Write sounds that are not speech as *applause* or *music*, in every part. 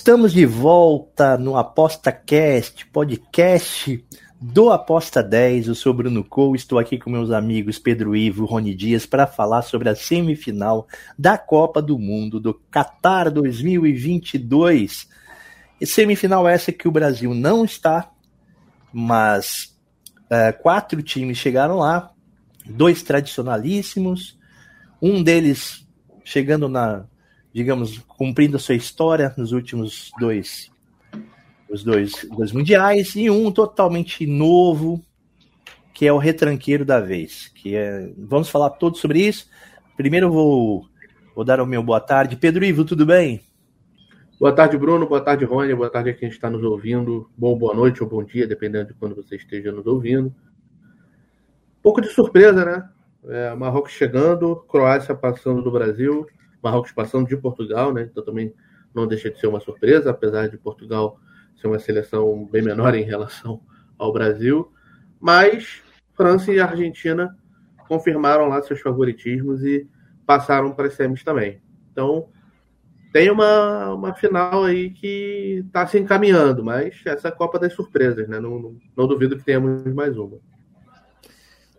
Estamos de volta no ApostaCast, podcast do Aposta 10. Eu sou Bruno Cole, estou aqui com meus amigos Pedro Ivo e Rony Dias para falar sobre a semifinal da Copa do Mundo do Qatar 2022. E semifinal essa que o Brasil não está, mas é, quatro times chegaram lá, dois tradicionalíssimos, um deles chegando na, digamos, cumprindo a sua história nos últimos dois, os dois, dois mundiais, e um totalmente novo, que é o retranqueiro da vez. Que é, vamos falar todos sobre isso. Primeiro vou, vou dar o meu boa tarde. Pedro Ivo, tudo bem? Boa tarde, Bruno. Boa tarde, Rony. Boa tarde a quem está nos ouvindo. Bom, boa noite ou bom dia, dependendo de quando você esteja nos ouvindo. Um pouco de surpresa, né? É, Marrocos chegando, Croácia passando do Brasil, Marrocos passando de Portugal, né? Então também não deixa de ser uma surpresa, apesar de Portugal ser uma seleção bem menor em relação ao Brasil. Mas França e Argentina confirmaram lá seus favoritismos e passaram para as semis também. Então tem uma, uma final aí que está se encaminhando, mas essa é a Copa das Surpresas, né? Não, não, não, duvido que tenhamos mais uma.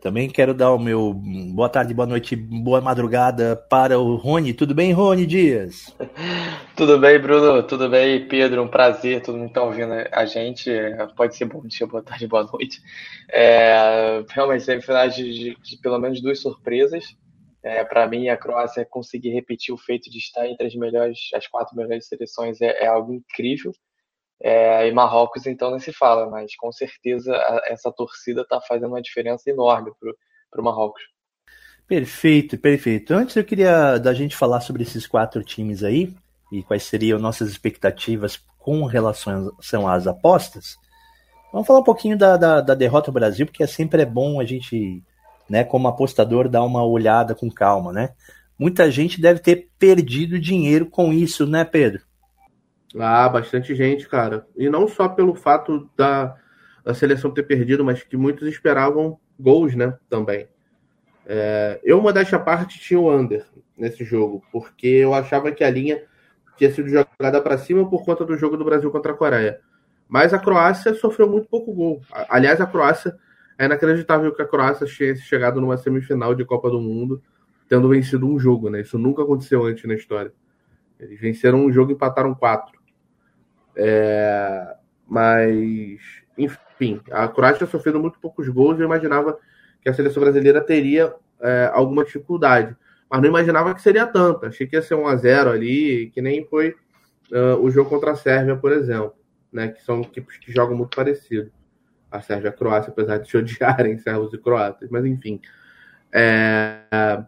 Também quero dar o meu boa tarde, boa noite, boa madrugada para o Rony. Tudo bem, Rony Dias? *laughs* Tudo bem, Bruno? Tudo bem, Pedro? Um prazer, todo mundo está ouvindo a gente. Pode ser bom dia, boa tarde, boa noite. É, realmente, semifinais de, de, de pelo menos duas surpresas. É, para mim, a Croácia conseguir repetir o feito de estar entre as melhores, as quatro melhores seleções é, é algo incrível. É, e Marrocos, então, nem se fala, mas com certeza essa torcida está fazendo uma diferença enorme para o Marrocos. Perfeito, perfeito. Antes eu queria da gente falar sobre esses quatro times aí e quais seriam nossas expectativas com relação às apostas. Vamos falar um pouquinho da, da, da derrota do Brasil, porque sempre é bom a gente né, como apostador, dar uma olhada com calma, né? Muita gente deve ter perdido dinheiro com isso, né, Pedro? Ah, bastante gente, cara. E não só pelo fato da, da seleção ter perdido, mas que muitos esperavam gols, né, também. É, eu, modéstia à parte, tinha o under nesse jogo, porque eu achava que a linha tinha sido jogada para cima por conta do jogo do Brasil contra a Coreia. Mas a Croácia sofreu muito pouco gol. Aliás, a Croácia é inacreditável que a Croácia tenha chegado numa semifinal de Copa do Mundo tendo vencido um jogo, né? Isso nunca aconteceu antes na história. Eles venceram um jogo e empataram quatro. É... Mas, enfim, a Croácia sofrendo muito poucos gols. Eu imaginava que a seleção brasileira teria é, alguma dificuldade, mas não imaginava que seria tanta. Achei que ia ser um a 0 ali, que nem foi uh, o jogo contra a Sérvia, por exemplo, né? Que são equipes que jogam muito parecido a Sérvia e a Croácia, apesar de se odiarem *laughs* servos e croatas. Mas enfim. É...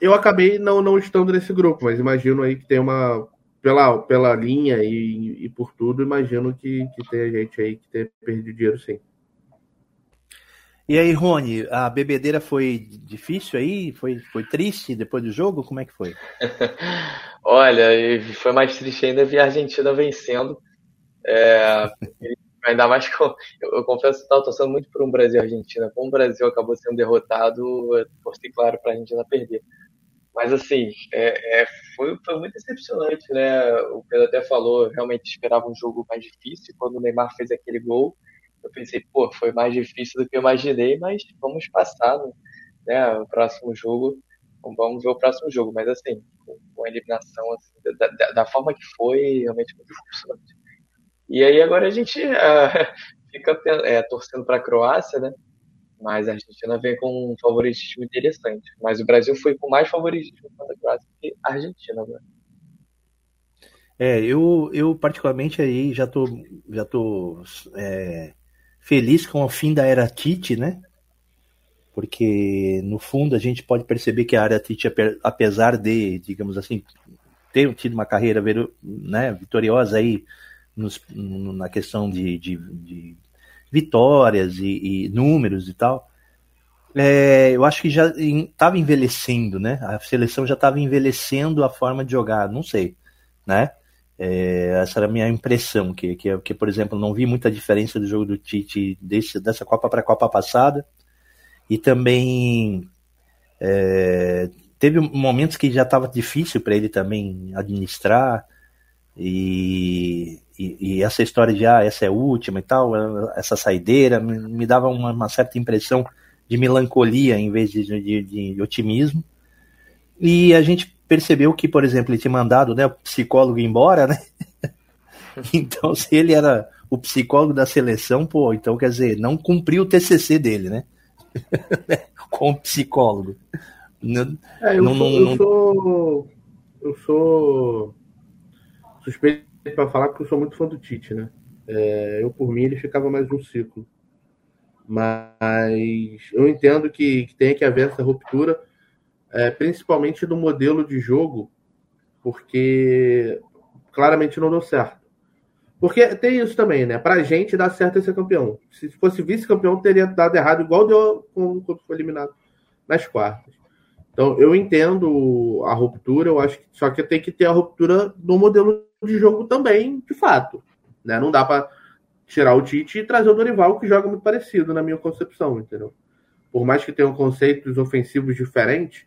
Eu acabei não, não estando nesse grupo, mas imagino aí que tem uma. Pela, pela linha e, e por tudo, imagino que, que tem gente aí que tem perdido dinheiro sim. E aí, Rony, a bebedeira foi difícil aí? Foi, foi triste depois do jogo? Como é que foi? *laughs* Olha, foi mais triste ainda ver a Argentina vencendo. É, *laughs* Ainda mais que eu, eu confesso que estava torcendo muito por um Brasil e Argentina. Como o Brasil acabou sendo derrotado, eu torci claro para a Argentina perder. Mas assim, é, é, foi, foi muito decepcionante, né? O Pedro até falou, realmente esperava um jogo mais difícil. Quando o Neymar fez aquele gol, eu pensei, pô, foi mais difícil do que eu imaginei, mas vamos passar no, né, o próximo jogo. Vamos ver o próximo jogo. Mas assim, com a eliminação assim, da, da, da forma que foi, realmente muito decepcionante. E aí agora a gente uh, *laughs* fica é, torcendo para a Croácia, né? Mas a Argentina vem com um favoritismo interessante. Mas o Brasil foi com mais favoritismo contra que a Argentina, né? É, eu, eu particularmente aí já tô, já tô é, feliz com o fim da era Tite, né? Porque no fundo a gente pode perceber que a era Tite, apesar de, digamos assim, ter tido uma carreira né, vitoriosa aí nos, na questão de, de, vitórias e, e números e tal, é, eu acho que já estava envelhecendo, né? A seleção já estava envelhecendo a forma de jogar, não sei, né? É, essa era a minha impressão, que, que, que, por exemplo, não vi muita diferença do jogo do Tite desse, dessa Copa para a Copa passada, e também é, teve momentos que já estava difícil para ele também administrar, e, e, e, essa história de ah, essa é a última e tal, essa saideira, me, me dava uma, uma, certa impressão de melancolia em vez de, de, de, otimismo. E a gente percebeu que, por exemplo, ele tinha mandado né, o psicólogo embora, né? *laughs* então, se ele era o psicólogo da seleção, pô, então quer dizer, não cumpriu o TCC dele, né? *laughs* Com psicólogo. É, eu, não, sou, não, eu sou. Eu sou suspeito para falar porque eu sou muito fã do Tite, né? É, eu, por mim, ele ficava mais um ciclo. Mas eu entendo que, que tem que haver essa ruptura, é, principalmente no modelo de jogo, porque claramente não deu certo. Porque tem isso também, né? Pra gente dá certo ser campeão. Se fosse vice-campeão, teria dado errado, igual deu quando foi eliminado nas quartas. Então, eu entendo a ruptura, eu acho que só que tem que ter a ruptura no modelo de jogo também, de fato. Né? Não dá para tirar o Tite e trazer o Dorival, que joga muito parecido, na minha concepção, entendeu? Por mais que tenham conceitos ofensivos diferentes,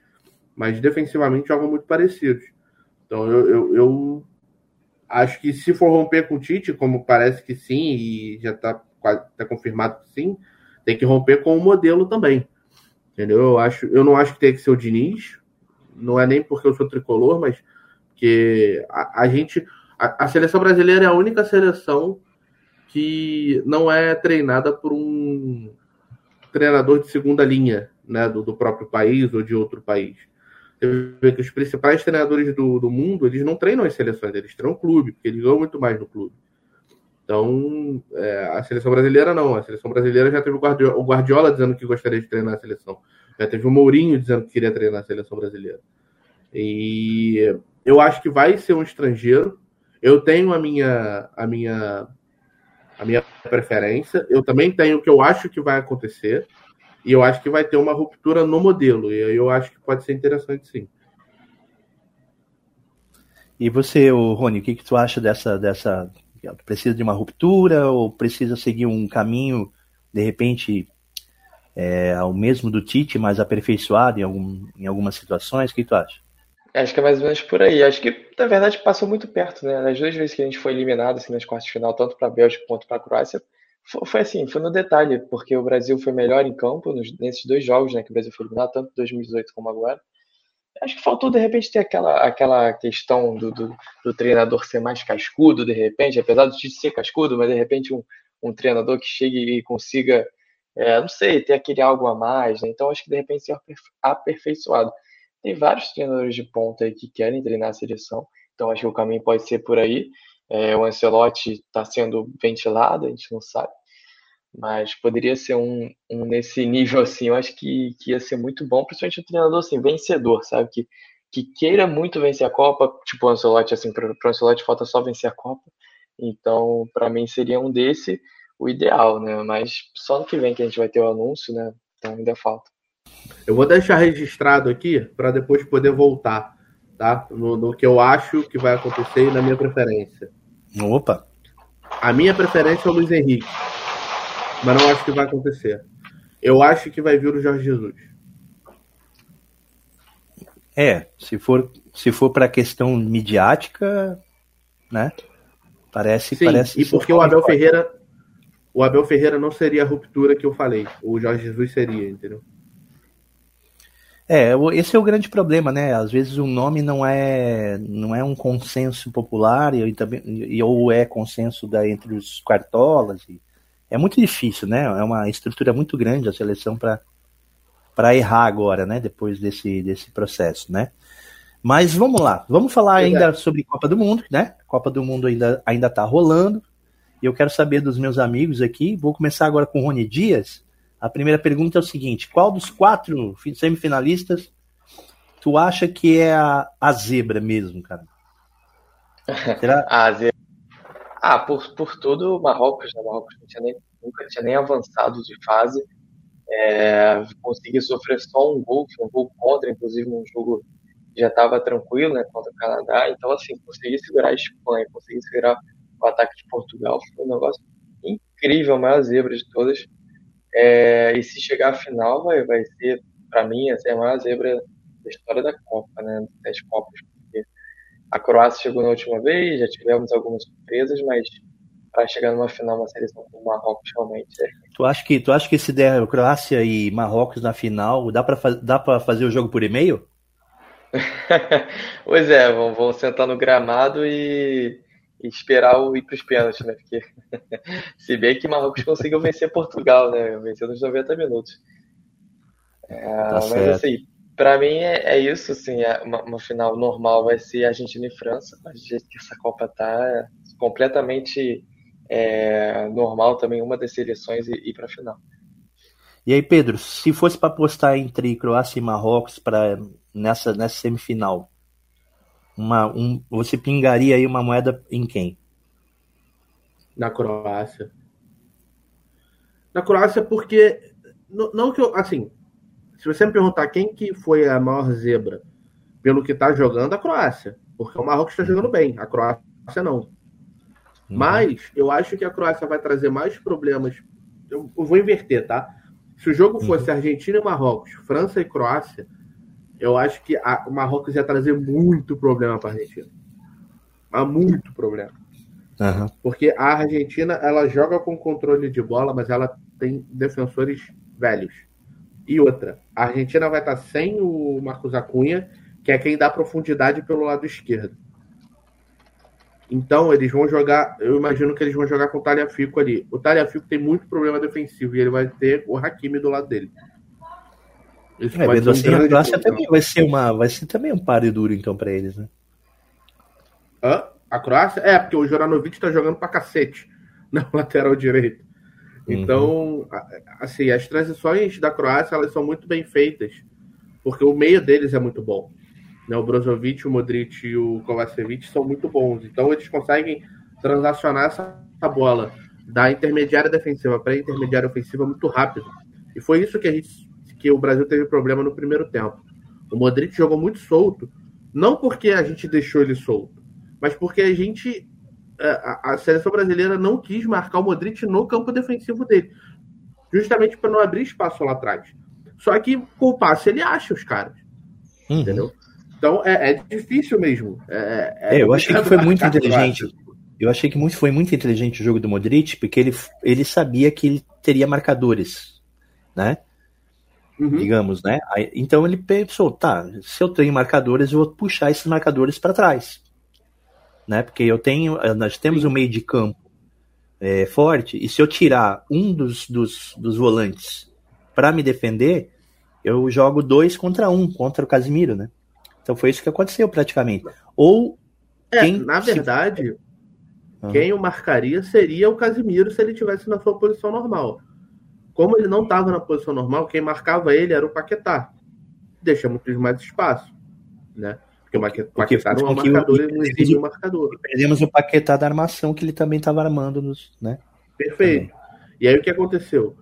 mas defensivamente jogam muito parecidos. Então eu, eu, eu acho que se for romper com o Tite, como parece que sim, e já está tá confirmado que sim, tem que romper com o modelo também. Entendeu? Eu, acho, eu não acho que tem que ser o Diniz, não é nem porque eu sou tricolor, mas que a, a gente. A, a, seleção brasileira é a única seleção que não é treinada por um treinador de segunda linha, né, do, do próprio país ou de outro país. Você vê que os principais treinadores do, do mundo, eles não treinam as seleções, eles treinam clube, porque eles ganham muito mais no clube. Então, é, a seleção brasileira não. A seleção brasileira já teve o Guardiola, o Guardiola, dizendo que gostaria de treinar a seleção. Já teve o Mourinho dizendo que queria treinar a seleção brasileira. E eu acho que vai ser um estrangeiro. Eu tenho a minha, a minha, a minha preferência. Eu também tenho o que eu acho que vai acontecer. E eu acho que vai ter uma ruptura no modelo. E eu acho que pode ser interessante, sim. E você, Rony, o que, que tu acha dessa, dessa. Precisa de uma ruptura ou precisa seguir um caminho, de repente, é, ao mesmo do Tite, mas aperfeiçoado em, algum, em algumas situações? O que tu acha? Acho que é mais ou menos por aí. Acho que, na verdade, passou muito perto, né? Nas duas vezes que a gente foi eliminado assim, nas quartas de final, tanto para a Bélgica quanto para a Croácia, foi assim, foi no detalhe, porque o Brasil foi melhor em campo nos, nesses dois jogos, né? Que o Brasil foi eliminado, tanto em 2018 como agora. Acho que faltou, de repente, ter aquela, aquela questão do, do, do treinador ser mais cascudo, de repente, apesar de ser cascudo, mas de repente um, um treinador que chegue e consiga, é, não sei, ter aquele algo a mais, né? Então acho que de repente ser aperfeiçoado. Tem vários treinadores de ponta aí que querem treinar a seleção, então acho que o caminho pode ser por aí. É, o Ancelotti está sendo ventilado, a gente não sabe, mas poderia ser um, um, nesse nível assim. Eu acho que, que ia ser muito bom, principalmente um treinador assim, vencedor, sabe? Que, que queira muito vencer a Copa, tipo o Ancelotti, assim, para o Ancelotti falta só vencer a Copa. Então, para mim seria um desse o ideal, né? Mas só no que vem que a gente vai ter o anúncio, né? Então ainda falta. Eu vou deixar registrado aqui para depois poder voltar, tá? No, no, que eu acho que vai acontecer e na minha preferência. Opa! A minha preferência é o Luiz Henrique, mas não acho que vai acontecer. Eu acho que vai vir o Jorge Jesus. É, se for se for para questão midiática, né? Parece, Sim, parece. E porque o Abel Ferreira, o Abel Ferreira não seria a ruptura que eu falei. O Jorge Jesus seria, entendeu? É, esse é o grande problema, né? Às vezes o nome não é não é um consenso popular e, também, e ou é consenso da, entre os quartolas. E, é muito difícil, né? É uma estrutura muito grande a seleção para para errar agora, né? Depois desse desse processo, né? Mas vamos lá, vamos falar ainda sobre Copa do Mundo, né? Copa do Mundo ainda ainda está rolando. E eu quero saber dos meus amigos aqui. Vou começar agora com o Rony Dias. A primeira pergunta é o seguinte: qual dos quatro semifinalistas tu acha que é a, a zebra mesmo, cara? Será? *laughs* ah, ah, por, por tudo, Marrocos, né? Marrocos tinha nem, nunca tinha nem avançado de fase. É, sofrer só um gol, um gol contra, inclusive num jogo que já estava tranquilo, né, contra o Canadá. Então, assim, consegui segurar a Espanha, consegui segurar o ataque de Portugal. Foi um negócio incrível, a maior zebra de todas. É, e se chegar à final, vai, vai ser, para mim, assim, a maior zebra da história da Copa, né, das Copas. Porque a Croácia chegou na última vez, já tivemos algumas surpresas, mas para chegar numa final, uma seleção como o Marrocos realmente é. Tu acha que, tu acha que se der Croácia e Marrocos na final, dá para dá pra fazer o jogo por e-mail? *laughs* pois é, vão, vão sentar no gramado e, e esperar o ir para os pênaltis, né? Porque *laughs* se bem que Marrocos conseguiu vencer Portugal, né? Venceu nos 90 minutos. É, tá mas certo. assim, para mim é, é, isso, assim, é uma, uma, final normal vai ser Argentina e França, mas do jeito que essa Copa tá, é completamente é, normal também uma das seleções ir, ir para a final. E aí, Pedro, se fosse para apostar entre Croácia e Marrocos para nessa, nessa semifinal, uma, um, você pingaria aí uma moeda em quem? Na Croácia. Na Croácia, porque não, não que eu, assim, se você me perguntar quem que foi a maior zebra pelo que está jogando, a Croácia, porque o Marrocos está jogando bem, a Croácia não. Uhum. Mas eu acho que a Croácia vai trazer mais problemas. Eu, eu vou inverter, tá? Se o jogo fosse uhum. Argentina e Marrocos, França e Croácia, eu acho que a, o Marrocos ia trazer muito problema para a Argentina. Mas muito problema. Uhum. Porque a Argentina ela joga com controle de bola, mas ela tem defensores velhos. E outra, a Argentina vai estar sem o Marcos Acunha, que é quem dá profundidade pelo lado esquerdo. Então eles vão jogar, eu imagino que eles vão jogar com o Talhafico ali. O Talhafico tem muito problema defensivo e ele vai ter o Hakimi do lado dele. É, vendo assim, a Croácia também vai ser uma, vai ser também um páreo duro então para eles, né? Hã? A Croácia? É, porque o Joranovic tá jogando pra cacete *laughs* na lateral direito. Então, uhum. assim, as transições da Croácia, elas são muito bem feitas, porque o meio deles é muito bom. Né? O Brozovic, o Modric e o Kovacevic são muito bons. Então, eles conseguem transacionar essa bola da intermediária defensiva para a intermediária ofensiva muito rápido. E foi isso que a gente que o Brasil teve problema no primeiro tempo. O Modric jogou muito solto, não porque a gente deixou ele solto, mas porque a gente a, a seleção brasileira não quis marcar o Modric no campo defensivo dele, justamente para não abrir espaço lá atrás. Só que com o passe ele acha os caras, uhum. entendeu? Então é, é difícil mesmo. É, é, é eu achei que foi muito inteligente. Eu achei que muito, foi muito inteligente o jogo do Modric, porque ele, ele sabia que ele teria marcadores, né? Uhum. digamos, né? Aí, então ele pensou, tá, se eu tenho marcadores, eu vou puxar esses marcadores para trás, né? Porque eu tenho, eh, nós temos Sim. um meio de campo é, forte e se eu tirar um dos, dos, dos volantes para me defender, eu jogo dois contra um contra o Casimiro, né? Então foi isso que aconteceu praticamente. Ou é, quem, na verdade, se... quem o marcaria seria o Casimiro se ele tivesse na sua posição normal. Como ele não estava na posição normal, quem marcava ele era o Paquetá. Deixa muito mais espaço, né? Porque o Paquetá não é um marcador, ele não exige um marcador. Perdemos o Paquetá da armação que ele também estava armando nos, né? Perfeito. Também. E aí o que aconteceu?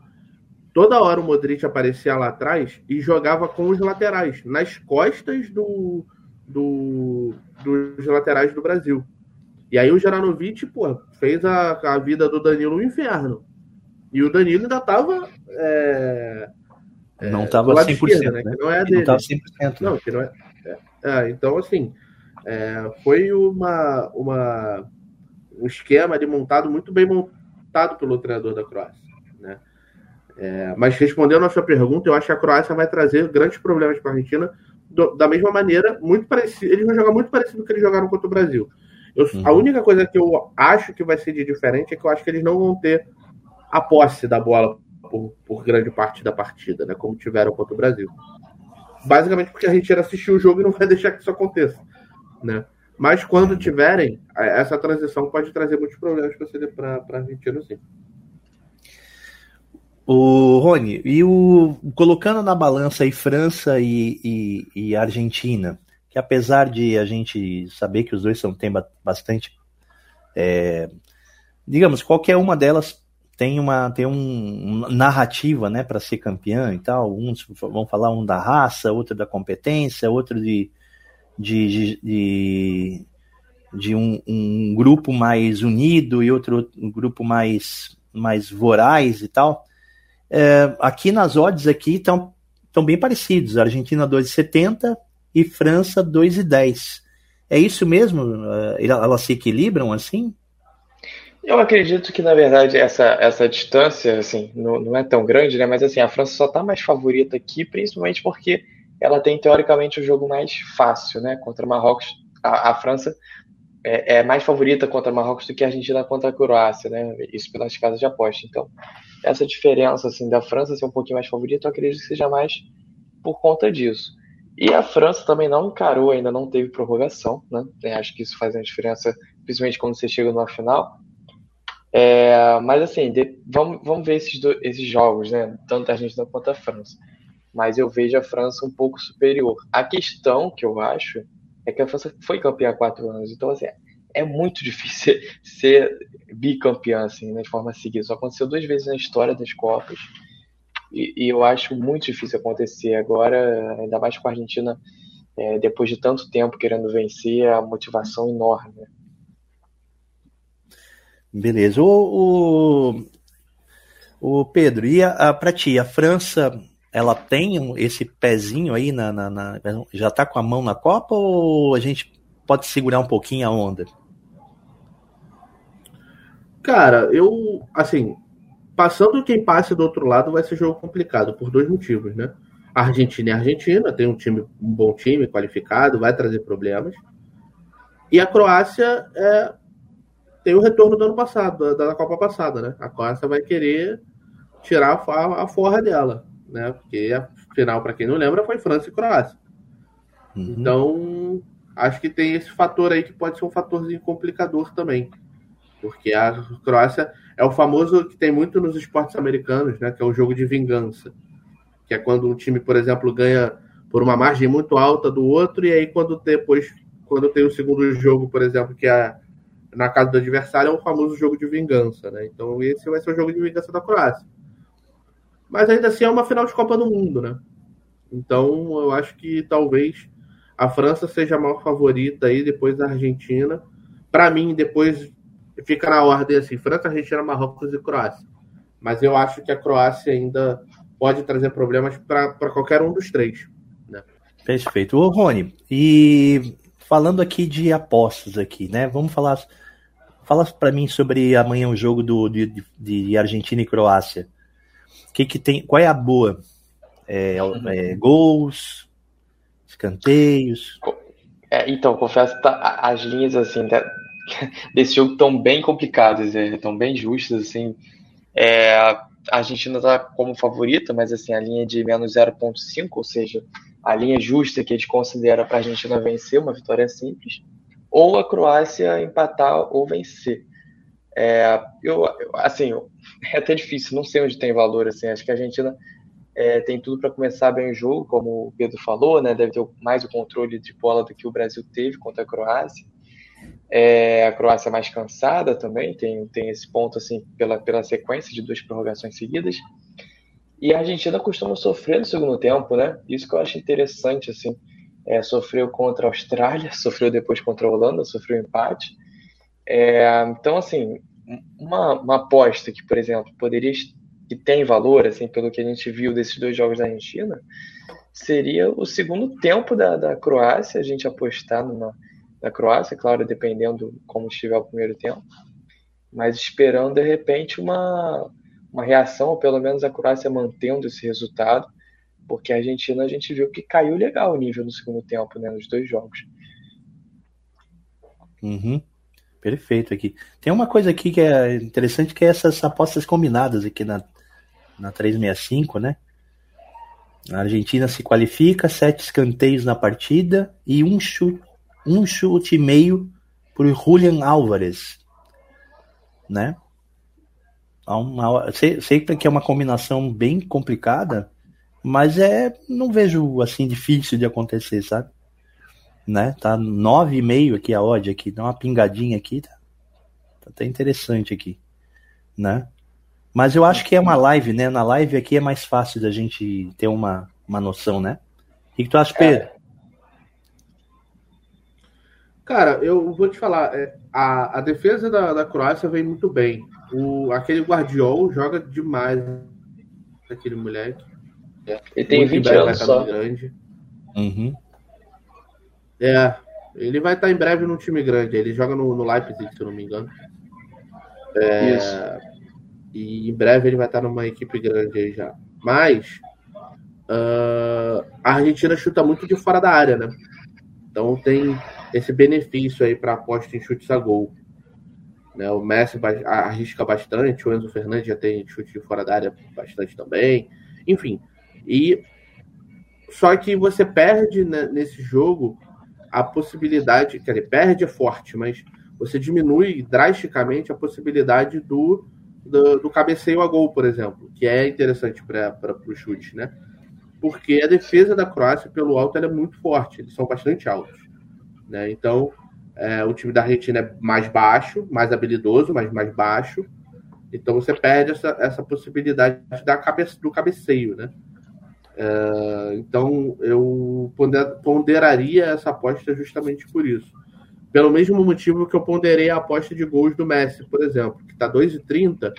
Toda hora o Modric aparecia lá atrás e jogava com os laterais, nas costas do, do, dos laterais do Brasil. E aí o Geranovic, pô, fez a, a vida do Danilo um inferno. E o Danilo ainda estava. É, é, não estava 100%. Esquerda, né? né? Não é dele. Não estava 100%. Não, que não é. é. é então, assim, é, foi uma, uma, um esquema de montado muito bem montado pelo treinador da Croácia. Né? É, mas respondendo a sua pergunta, eu acho que a Croácia vai trazer grandes problemas para a Argentina do, da mesma maneira, muito parecido. Eles vão jogar muito parecido com o que eles jogaram contra o Brasil. Eu, uhum. A única coisa que eu acho que vai ser de diferente é que eu acho que eles não vão ter a posse da bola por, por, grande parte da partida, né? Como tiveram contra o Brasil. Basicamente porque a gente ia assistir o jogo e não vai *laughs* deixar que isso aconteça, né? Mas quando tiverem, essa transição pode trazer muitos problemas para a Argentina, sim. O Rony, e o colocando na balança aí França e, e, e Argentina, que apesar de a gente saber que os dois são, tem bastante. É, digamos, qualquer uma delas tem uma tem um, narrativa né, para ser campeã e tal. Uns vão falar um da raça, outro da competência, outro de, de, de, de, de um, um, grupo mais unido e outro um grupo mais, mais voraz e tal. É, aqui nas odds aqui estão estão bem parecidos. Argentina 2,70 e França 2,10. É isso mesmo? É, elas se equilibram assim? Eu acredito que, na verdade, essa, essa distância assim, não, não é tão grande, né? Mas assim, a França só está mais favorita aqui, principalmente porque ela tem, teoricamente, o jogo mais fácil, né? Contra Marrocos. A, a França é, é, mais favorita contra Marrocos do que a Argentina contra a Croácia, né? Isso pelas casas de aposta. Então, essa diferença assim da França ser um pouquinho mais favorita, eu acredito que seja mais por conta disso. E a França também não encarou, ainda não teve prorrogação, né? Acho que isso faz uma diferença, principalmente quando você chega numa final. É, mas assim, de, vamos, vamos ver esses, do, esses jogos, né? Tanto a Argentina quanto a França. Mas eu vejo a França um pouco superior. A questão que eu acho é que a França foi campeã há quatro anos. Então, assim, é muito difícil *laughs* ser bicampeão, assim, né, de forma seguida. Só aconteceu duas vezes na história das Copas. E, e eu acho muito difícil acontecer agora, ainda mais com a Argentina, é, depois de tanto tempo querendo vencer, a motivação enorme. Né? Beleza. O, o, o Pedro, e a, a, pra ti, a França, ela tem esse pezinho aí na, na, na já tá com a mão na Copa ou a gente pode segurar um pouquinho a onda? Cara, eu, assim, passando quem passe do outro lado vai ser jogo complicado, por dois motivos, né? A Argentina é Argentina, tem um time, um bom time, qualificado, vai trazer problemas. E a Croácia é, tem o retorno do ano passado, da, da Copa passada, né? A Croácia vai querer tirar a, a forra dela, né? Porque a final, para quem não lembra, foi França e Croácia. Uhum. Então, acho que tem esse fator aí que pode ser um fatorzinho complicador também. Porque a Croácia é o famoso que tem muito nos esportes americanos, né? Que é o jogo de vingança. Que é quando um time, por exemplo, ganha por uma margem muito alta do outro, e aí quando depois, quando tem o segundo jogo, por exemplo, que é na casa do adversário, é o famoso jogo de vingança, né? Então esse vai ser o jogo de vingança da Croácia. Mas ainda assim é uma final de Copa do Mundo, né? Então eu acho que talvez a França seja a maior favorita aí, depois da Argentina. Para mim, depois fica na ordem assim: França, Argentina, Marrocos e Croácia. Mas eu acho que a Croácia ainda pode trazer problemas para qualquer um dos três. Né? Perfeito. Ô, Rony, e falando aqui de apostas aqui, né? Vamos falar. Fala para mim sobre amanhã o jogo do, de, de Argentina e Croácia. Que que tem? Qual é a boa? É, é, gols, escanteios. É, então, confesso que tá, as linhas assim *laughs* desse jogo estão bem complicadas, estão é, bem justas, assim. É, a Argentina está como favorita, mas assim, a linha de menos 0.5, ou seja, a linha justa que a gente considera para a Argentina vencer, uma vitória simples, ou a Croácia empatar ou vencer. É, eu, assim, é até difícil, não sei onde tem valor, assim, acho que a Argentina é, tem tudo para começar bem o jogo, como o Pedro falou, né, deve ter mais o controle de bola do que o Brasil teve contra a Croácia, é, a Croácia mais cansada também, tem, tem esse ponto assim pela, pela sequência de duas prorrogações seguidas. E a Argentina costuma sofrer no segundo tempo, né? Isso que eu acho interessante, assim. É, sofreu contra a Austrália, *laughs* sofreu depois contra a Holanda, sofreu empate. É, então, assim, uma, uma aposta que, por exemplo, poderia que tem valor, assim, pelo que a gente viu desses dois jogos da Argentina, seria o segundo tempo da, da Croácia, a gente apostar numa Croácia, claro, dependendo como estiver o primeiro tempo, mas esperando de repente uma, uma reação, ou pelo menos a Croácia mantendo esse resultado, porque a Argentina a gente viu que caiu legal o nível no segundo tempo, né, nos dois jogos. Uhum. Perfeito aqui. Tem uma coisa aqui que é interessante que é essas apostas combinadas aqui na, na 365, né? A Argentina se qualifica, sete escanteios na partida e um chute, um chute e meio por Julian Álvares, né? Sei, sei que é uma combinação bem complicada, mas é não vejo assim difícil de acontecer, sabe? né? Tá 9,5 aqui a odd aqui, dá uma pingadinha aqui, tá, tá até interessante aqui, né? Mas eu acho que é uma live, né? Na live aqui é mais fácil da gente ter uma, uma noção, né? O que, tu acha, Pedro? É. Cara, eu vou te falar, é, a, a defesa da, da Croácia vem muito bem. O, aquele Guardiol joga demais, aquele moleque. Ele tem 20 anos só. Grande. Uhum. É, ele vai estar em breve num time grande. Ele joga no, no Leipzig, se eu não me engano. É, Isso. E em breve ele vai estar numa equipe grande aí já. Mas uh, a Argentina chuta muito de fora da área, né? Então tem esse benefício aí para aposta em chutes a gol. Né, o Messi arrisca bastante, o Enzo Fernandes já tem chute de fora da área bastante também. Enfim, e só que você perde né, nesse jogo a possibilidade, quer dizer, perde é forte, mas você diminui drasticamente a possibilidade do do, do cabeceio a gol, por exemplo, que é interessante para o chute, né? Porque a defesa da Croácia pelo alto é muito forte, eles são bastante altos. Né? Então, é, o time da Argentina é mais baixo, mais habilidoso, mas mais baixo. Então você perde essa, essa possibilidade da cabe, do cabeceio, né? É, então eu ponderaria essa aposta justamente por isso. Pelo mesmo motivo que eu ponderei a aposta de gols do Messi, por exemplo, que está 2,30,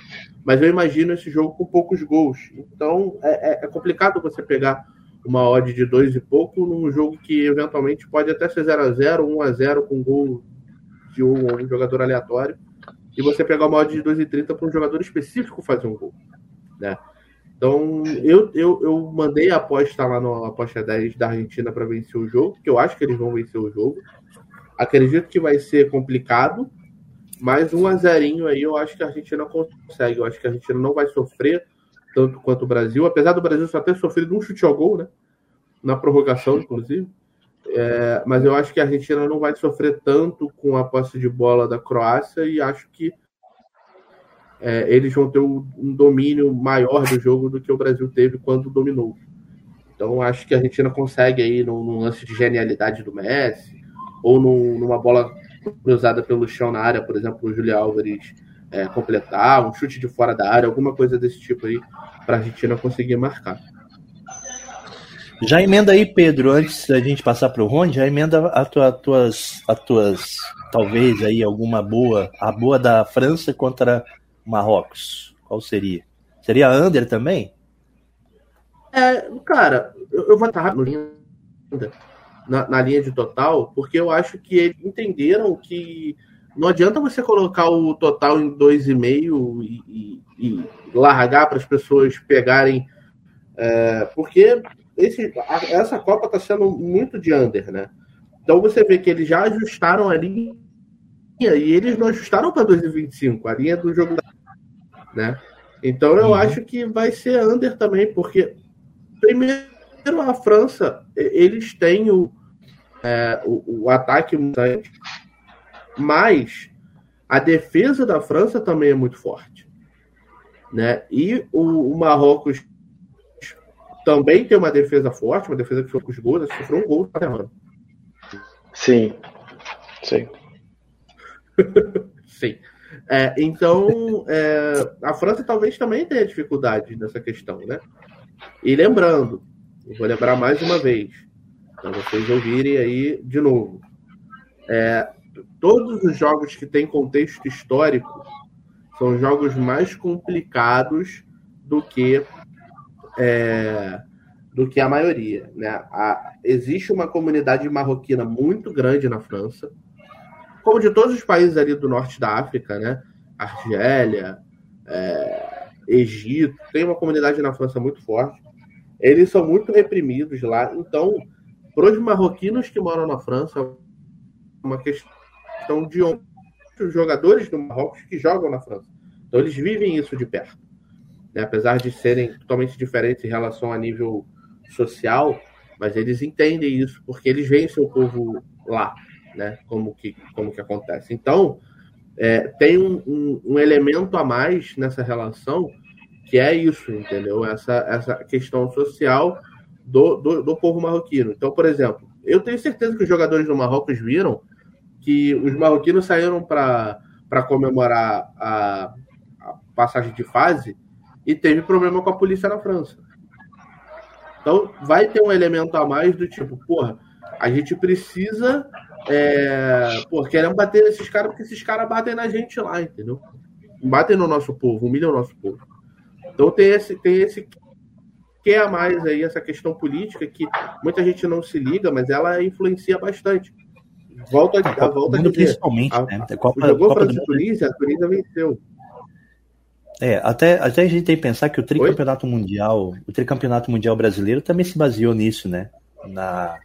mas eu imagino esse jogo com poucos gols. Então é, é, é complicado você pegar uma odd de dois e pouco num jogo que eventualmente pode até ser 0 a 0 1 a 0 com gol de um, um jogador aleatório, e você pegar uma odd de 2,30 para um jogador específico fazer um gol. Né? Então, eu, eu, eu mandei a aposta lá no aposta 10 da Argentina para vencer o jogo, que eu acho que eles vão vencer o jogo. Acredito que vai ser complicado, mas um a zerinho aí eu acho que a Argentina consegue. Eu acho que a Argentina não vai sofrer tanto quanto o Brasil, apesar do Brasil só ter sofrido um chute ao gol, né? Na prorrogação, inclusive. É, mas eu acho que a Argentina não vai sofrer tanto com a posse de bola da Croácia e acho que é, eles vão ter um domínio maior do jogo do que o Brasil teve quando dominou. Então acho que a Argentina consegue aí num, lance de genialidade do Messi, ou num, numa bola cruzada pelo chão na área, por exemplo, o Julio Álvares é, completar, um chute de fora da área, alguma coisa desse tipo aí, para a Argentina conseguir marcar. Já emenda aí, Pedro, antes da gente passar para o Rony, já emenda a tua, tuas, a tuas, talvez aí alguma boa, a boa da França contra Marrocos. Qual seria? Seria Under também? É, cara, eu, eu vou estar na, na, linha de total, porque eu acho que eles entenderam que não adianta você colocar o total em 2,5 e, e, e largar para as pessoas pegarem, é, porque esse, a, essa Copa está sendo muito de under, né? Então você vê que eles já ajustaram a linha e eles não ajustaram para 2,25, a linha do jogo, né? Então eu uhum. acho que vai ser under também, porque primeiro a França, eles têm o, é, o, o, ataque mas a defesa da França também é muito forte. Né? E o, o Marrocos também tem uma defesa forte, uma defesa que foi com os gols, sofreu um gol na Sim, sim. *laughs* sim. É, então, é, a França talvez também tenha dificuldade nessa questão, né? E lembrando, vou lembrar mais uma vez, para vocês ouvirem aí de novo. É, todos os jogos que têm contexto histórico são jogos mais complicados do que é, do que a maioria. Né? A, existe uma comunidade marroquina muito grande na França, como de todos os países ali do norte da África, né? Argélia, é, Egito, tem uma comunidade na França muito forte. Eles são muito reprimidos lá, então, para os marroquinos que moram na França, é uma questão de os jogadores do Marrocos que jogam na França. Então, eles vivem isso de perto. Né? Apesar de serem totalmente diferentes em relação a nível social, mas eles entendem isso porque eles veem seu povo lá, né? Como que, como que acontece. Então, é, tem um, um, um, elemento a mais nessa relação que é isso, entendeu? Essa, essa questão social do, do, do, povo marroquino. Então, por exemplo, Eu tenho certeza que os jogadores do Marrocos viram que os marroquinos saíram para comemorar a, a passagem de fase e teve problema com a polícia na França. Então vai ter um elemento a mais do tipo, porra, a gente precisa. É, pô, queremos bater nesses caras porque esses caras batem na gente lá, entendeu? Batem no nosso povo, humilham o nosso povo. Então tem esse, tem esse que a mais aí, essa questão política que muita gente não se liga, mas ela influencia bastante. Volta, a, volta a dizer, principalmente, a, né? Copa, jogou Copa França e Tunísia, a Tunísia venceu. É, até, até a gente tem que pensar que o tricampeonato Oi? mundial, o tricampeonato mundial brasileiro também se baseou nisso, né? Na,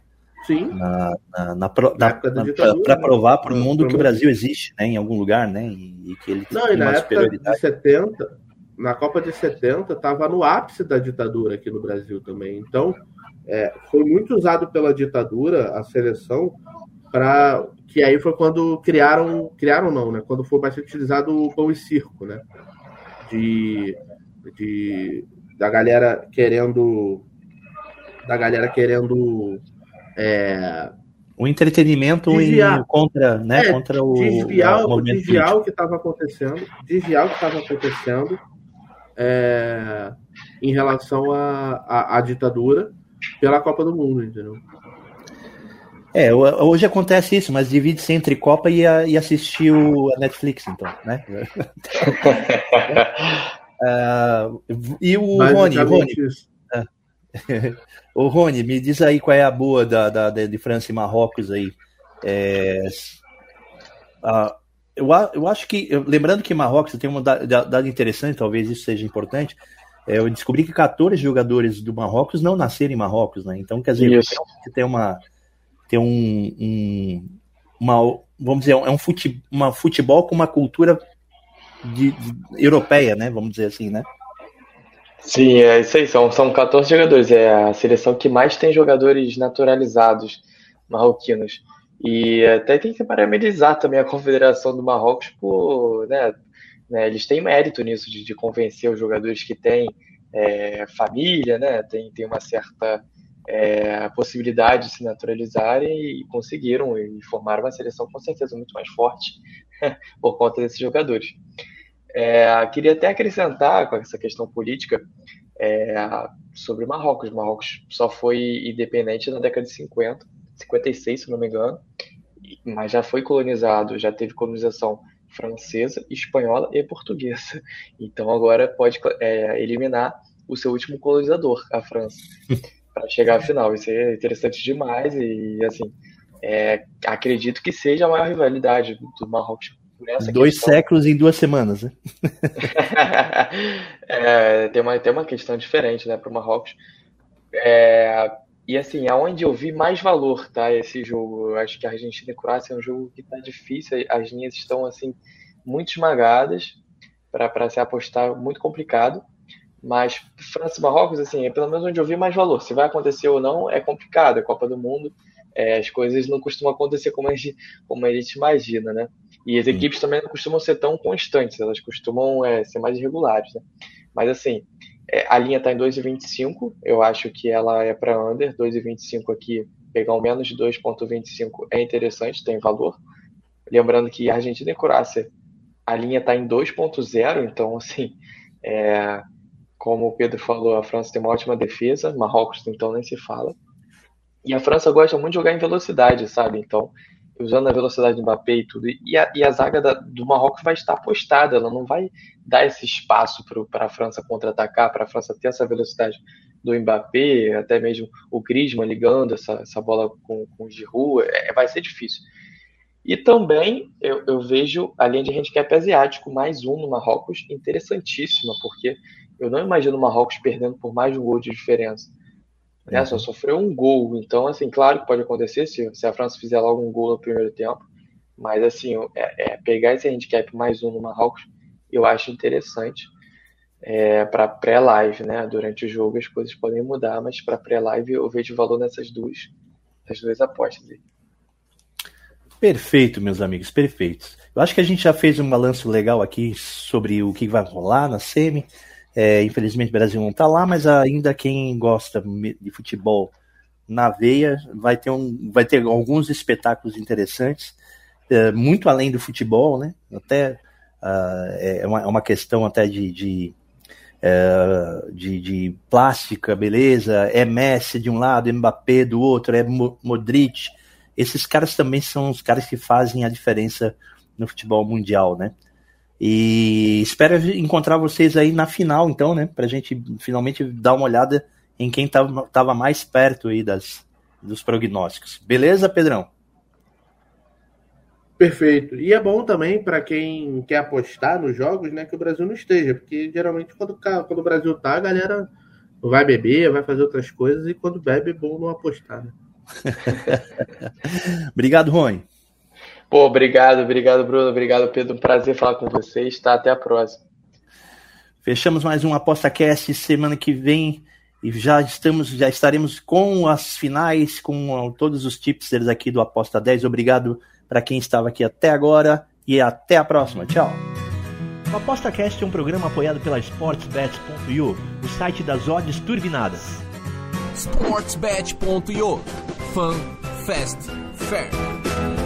Sim. Na, na, na, para provar para o mundo que o Brasil existe, né? Em algum lugar, né? E, e que ele Não, e na época de 70, na Copa de 70, estava no ápice da ditadura aqui no Brasil também. Então, é, foi muito usado pela ditadura a seleção para que aí foi quando criaram, criaram não, né? Quando foi bastante utilizado o pão e circo, né? De, de da galera querendo da galera querendo é, o entretenimento desviar, contra, né, é, contra o desviar, o, desviar o que estava acontecendo, desviar o que estava acontecendo é, em relação à ditadura pela Copa do Mundo, entendeu? É, hoje acontece isso, mas divide-se entre Copa e, a, e assistir o, a Netflix, então, né? uh, *laughs* *laughs* e o Rony, Rony, o Rony, me diz aí qual é a boa da, da, de França e Marrocos aí. É, uh, eu, eu acho que, lembrando que Marrocos tem um dado interessante, talvez isso seja importante, é, eu descobri que 14 jogadores do Marrocos não nasceram em Marrocos, né? Então, quer dizer, tem uma tem um, um, uma vamos dizer, é um fute, uma futebol com uma cultura de, de, europeia, né? Vamos dizer assim, né? Sim, é isso aí. São, são 14 jogadores. É a seleção que mais tem jogadores naturalizados marroquinos. E até tem que parabenizar também a Confederação do Marrocos por. Né, né, eles têm mérito nisso, de, de convencer os jogadores que têm é, família, né, tem, tem uma certa é, possibilidade de se naturalizarem e conseguiram e formaram uma seleção com certeza muito mais forte *laughs* por conta desses jogadores. É, queria até acrescentar com essa questão política é, sobre Marrocos. Marrocos só foi independente na década de 50, 56, se não me engano, mas já foi colonizado, já teve colonização francesa, espanhola e portuguesa. Então agora pode é, eliminar o seu último colonizador, a França, *laughs* para chegar à final. Isso é interessante demais e assim é, acredito que seja a maior rivalidade do Marrocos Dois questão. séculos em duas semanas, né? *laughs* é, tem, uma, tem uma questão diferente, né, para o Marrocos. É, e assim, aonde eu vi mais valor, tá, esse jogo, eu acho que a Argentina e Croácia é um jogo que tá difícil, as linhas estão, assim, muito esmagadas para se apostar, muito complicado. Mas França e Marrocos, assim, é pelo menos onde eu vi mais valor. Se vai acontecer ou não, é complicado, é Copa do Mundo, é, as coisas não costumam acontecer como a gente, como a gente imagina, né? E as equipes também não costumam ser tão constantes, elas costumam é, ser mais irregulares. Né? Mas assim, é, a linha está em 2,25, eu acho que ela é para under, 2,25 aqui, pegar um menos de 2,25 é interessante, tem valor. Lembrando que Argentina e Croácia, a linha está em 2,0, então assim, é, como o Pedro falou, a França tem uma ótima defesa, Marrocos então nem se fala. E a França gosta muito de jogar em velocidade, sabe? Então, usando a velocidade do Mbappé e tudo. E a, e a zaga da, do Marrocos vai estar postada, ela não vai dar esse espaço para a França contra-atacar, para a França ter essa velocidade do Mbappé, até mesmo o Griezmann ligando essa, essa bola com, com o Giroud, é, vai ser difícil. E também eu, eu, vejo a linha de handicap asiático, mais um no Marrocos, interessantíssima, porque eu não imagino o Marrocos perdendo por mais de um gol de diferença né? Só sofreu um gol. Então, assim, claro que pode acontecer se, se a França fizer logo um gol no primeiro tempo. Mas, assim, é, é pegar esse handicap mais um no Marrocos, eu acho interessante. É, para pré-live, né? Durante o jogo as coisas podem mudar, mas para pré-live eu vejo valor nessas duas, nessas duas apostas aí. Perfeito, meus amigos, perfeitos. Eu acho que a gente já fez um balanço legal aqui sobre o que vai rolar na semi. É, infelizmente o Brasil não está lá, mas ainda quem gosta de futebol na veia, vai ter, um, vai ter alguns espetáculos interessantes, é, muito além do futebol, né? Até uh, é, uma, é uma questão até de, de, é, de, de, plástica, beleza? É Messi de um lado, Mbappé do outro, é Modric. Esses caras também são os caras que fazem a diferença no futebol mundial, né? E espero encontrar vocês aí na final, então, né? Pra gente finalmente dar uma olhada em quem estava mais perto aí das, dos prognósticos. Beleza, Pedrão? Perfeito. E é bom também para quem quer apostar nos jogos, né, que o Brasil não esteja, porque geralmente quando, quando o Brasil tá, a galera vai beber, vai fazer outras coisas e quando bebe é bom não apostar. Né? *laughs* obrigado, Rony. Pô, obrigado, obrigado, Bruno, obrigado, Pedro. Prazer falar com vocês. Tá, até a próxima. Fechamos mais um ApostaCast semana que vem e já estamos, já estaremos com as finais, com todos os tipsters aqui do Aposta 10. Obrigado para quem estava aqui até agora e até a próxima. Tchau. O ApostaCast é um programa apoiado pela SportsBet.io, o site das odds turbinadas. SportsBet.io Fun, Fast, Fair.